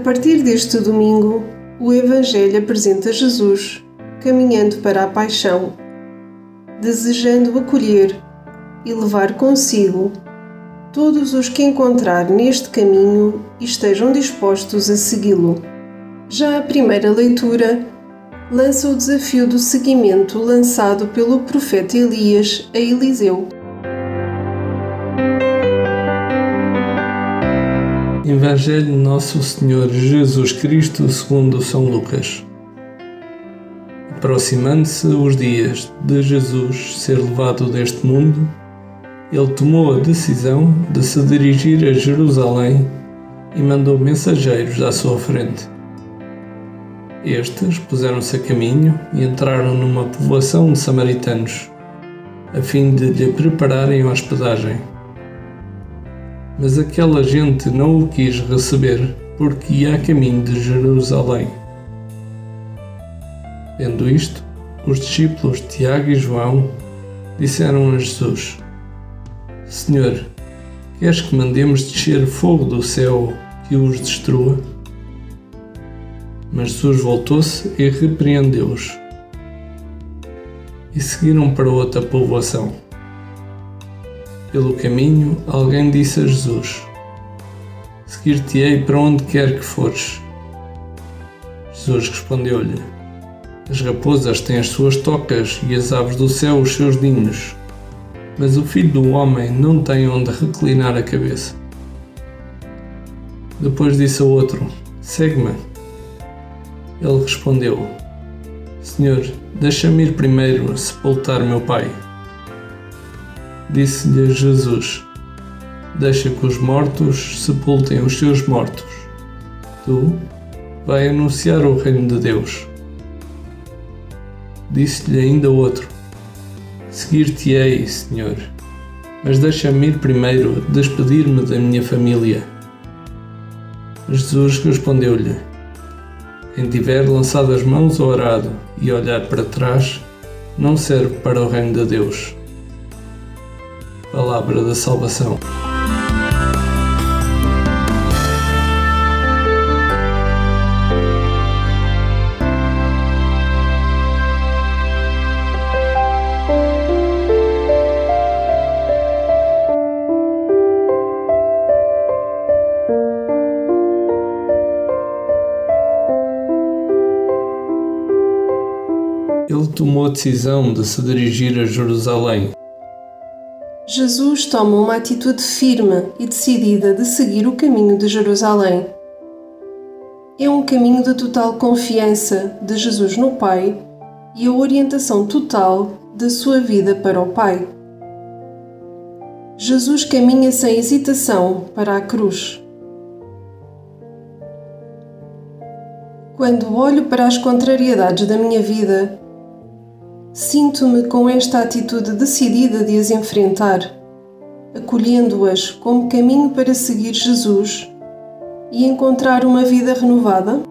Partir deste domingo, o Evangelho apresenta Jesus caminhando para a paixão, desejando acolher e levar consigo todos os que encontrar neste caminho e estejam dispostos a segui-lo. Já a primeira leitura lança o desafio do seguimento lançado pelo profeta Elias a Eliseu. Evangelho Nosso Senhor Jesus Cristo segundo São Lucas. Aproximando-se os dias de Jesus ser levado deste mundo, ele tomou a decisão de se dirigir a Jerusalém e mandou mensageiros à sua frente. Estes puseram-se a caminho e entraram numa povoação de samaritanos, a fim de lhe prepararem hospedagem mas aquela gente não o quis receber porque ia a caminho de Jerusalém. Vendo isto, os discípulos Tiago e João disseram a Jesus: Senhor, queres que mandemos descer fogo do céu que os destrua? Mas Jesus voltou-se e repreendeu-os. E seguiram para outra povoação. Pelo caminho, alguém disse a Jesus: Seguir-te-ei para onde quer que fores. Jesus respondeu-lhe: As raposas têm as suas tocas e as aves do céu os seus ninhos, mas o filho do homem não tem onde reclinar a cabeça. Depois disse a outro: Segue-me. Ele respondeu: Senhor, deixa-me ir primeiro sepultar meu pai. Disse-lhe Jesus: Deixa que os mortos sepultem os seus mortos. Tu vai anunciar o reino de Deus. Disse-lhe ainda outro: Seguir-te-ei, Senhor, mas deixa-me ir primeiro despedir-me da minha família. Jesus respondeu-lhe: Quem tiver lançado as mãos ao arado e olhar para trás, não serve para o reino de Deus. Palavra da Salvação. Ele tomou a decisão de se dirigir a Jerusalém Jesus toma uma atitude firme e decidida de seguir o caminho de Jerusalém. É um caminho de total confiança de Jesus no Pai e a orientação total da sua vida para o Pai. Jesus caminha sem hesitação para a cruz. Quando olho para as contrariedades da minha vida, Sinto-me com esta atitude decidida de as enfrentar, acolhendo-as como caminho para seguir Jesus e encontrar uma vida renovada?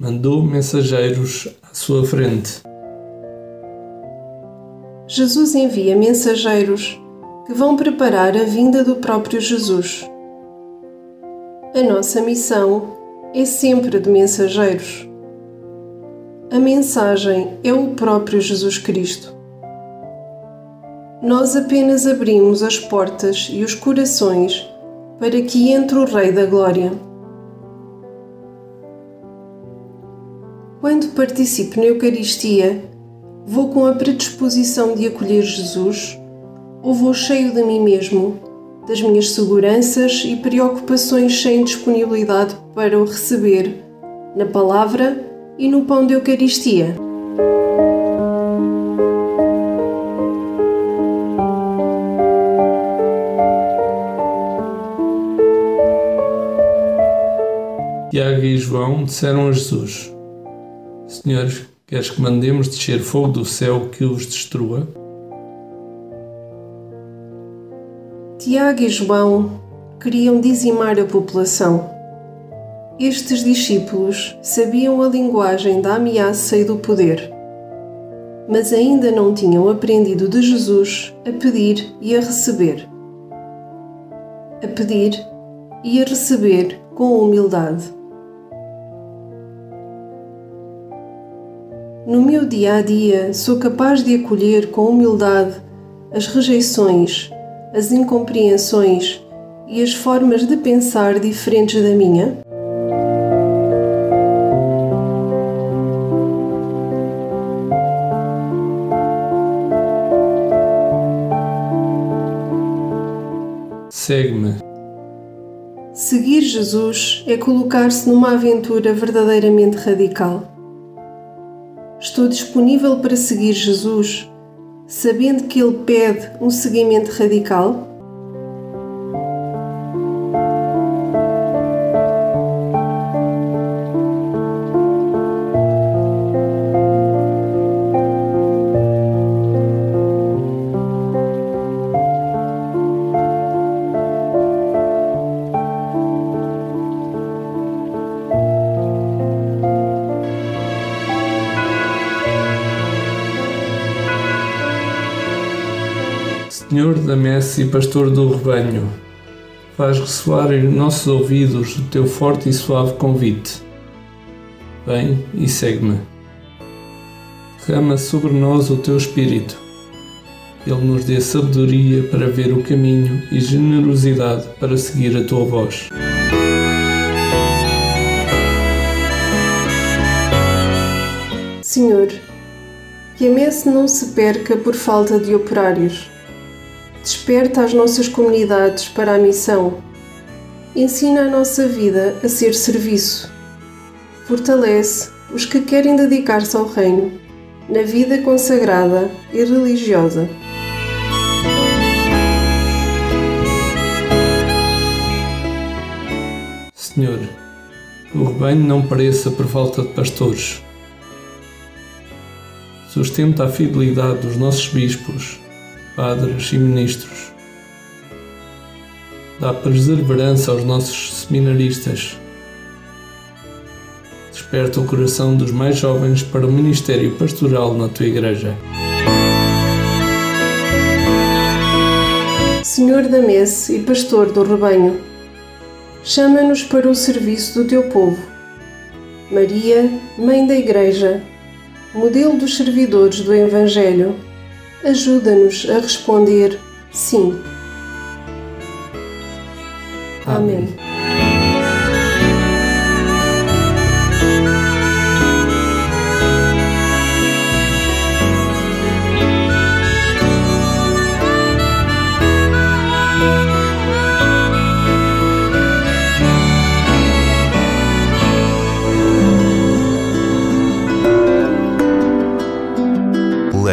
Mandou mensageiros à sua frente Jesus envia mensageiros que vão preparar a vinda do próprio Jesus. A nossa missão é sempre de mensageiros. A mensagem é o próprio Jesus Cristo. Nós apenas abrimos as portas e os corações para que entre o Rei da Glória. Quando participo na Eucaristia, Vou com a predisposição de acolher Jesus ou vou cheio de mim mesmo, das minhas seguranças e preocupações sem disponibilidade para o receber, na palavra e no pão de Eucaristia. Tiago e João disseram a Jesus: Senhor, queres que mandemos descer fogo do céu que os destrua? Tiago e João queriam dizimar a população. Estes discípulos sabiam a linguagem da ameaça e do poder, mas ainda não tinham aprendido de Jesus a pedir e a receber. A pedir e a receber com humildade. No meu dia a dia, sou capaz de acolher com humildade as rejeições, as incompreensões e as formas de pensar diferentes da minha? Segue-me. Seguir Jesus é colocar-se numa aventura verdadeiramente radical. Estou disponível para seguir Jesus, sabendo que Ele pede um seguimento radical? Senhor da messe e pastor do rebanho, faz ressoar em nossos ouvidos o teu forte e suave convite. Vem e segue-me. Derrama sobre nós o teu Espírito. Ele nos dê sabedoria para ver o caminho e generosidade para seguir a tua voz. Senhor, que a messe não se perca por falta de operários Desperta as nossas comunidades para a missão. Ensina a nossa vida a ser serviço. Fortalece os que querem dedicar-se ao Reino, na vida consagrada e religiosa. Senhor, o rebanho não pareça por falta de pastores. Sustenta a fidelidade dos nossos bispos padres e ministros. Dá perseverança aos nossos seminaristas. Desperta o coração dos mais jovens para o ministério pastoral na tua igreja. Senhor da messe e pastor do rebanho, chama-nos para o serviço do teu povo. Maria, Mãe da Igreja, modelo dos servidores do Evangelho, ajuda-nos a responder sim. Amém.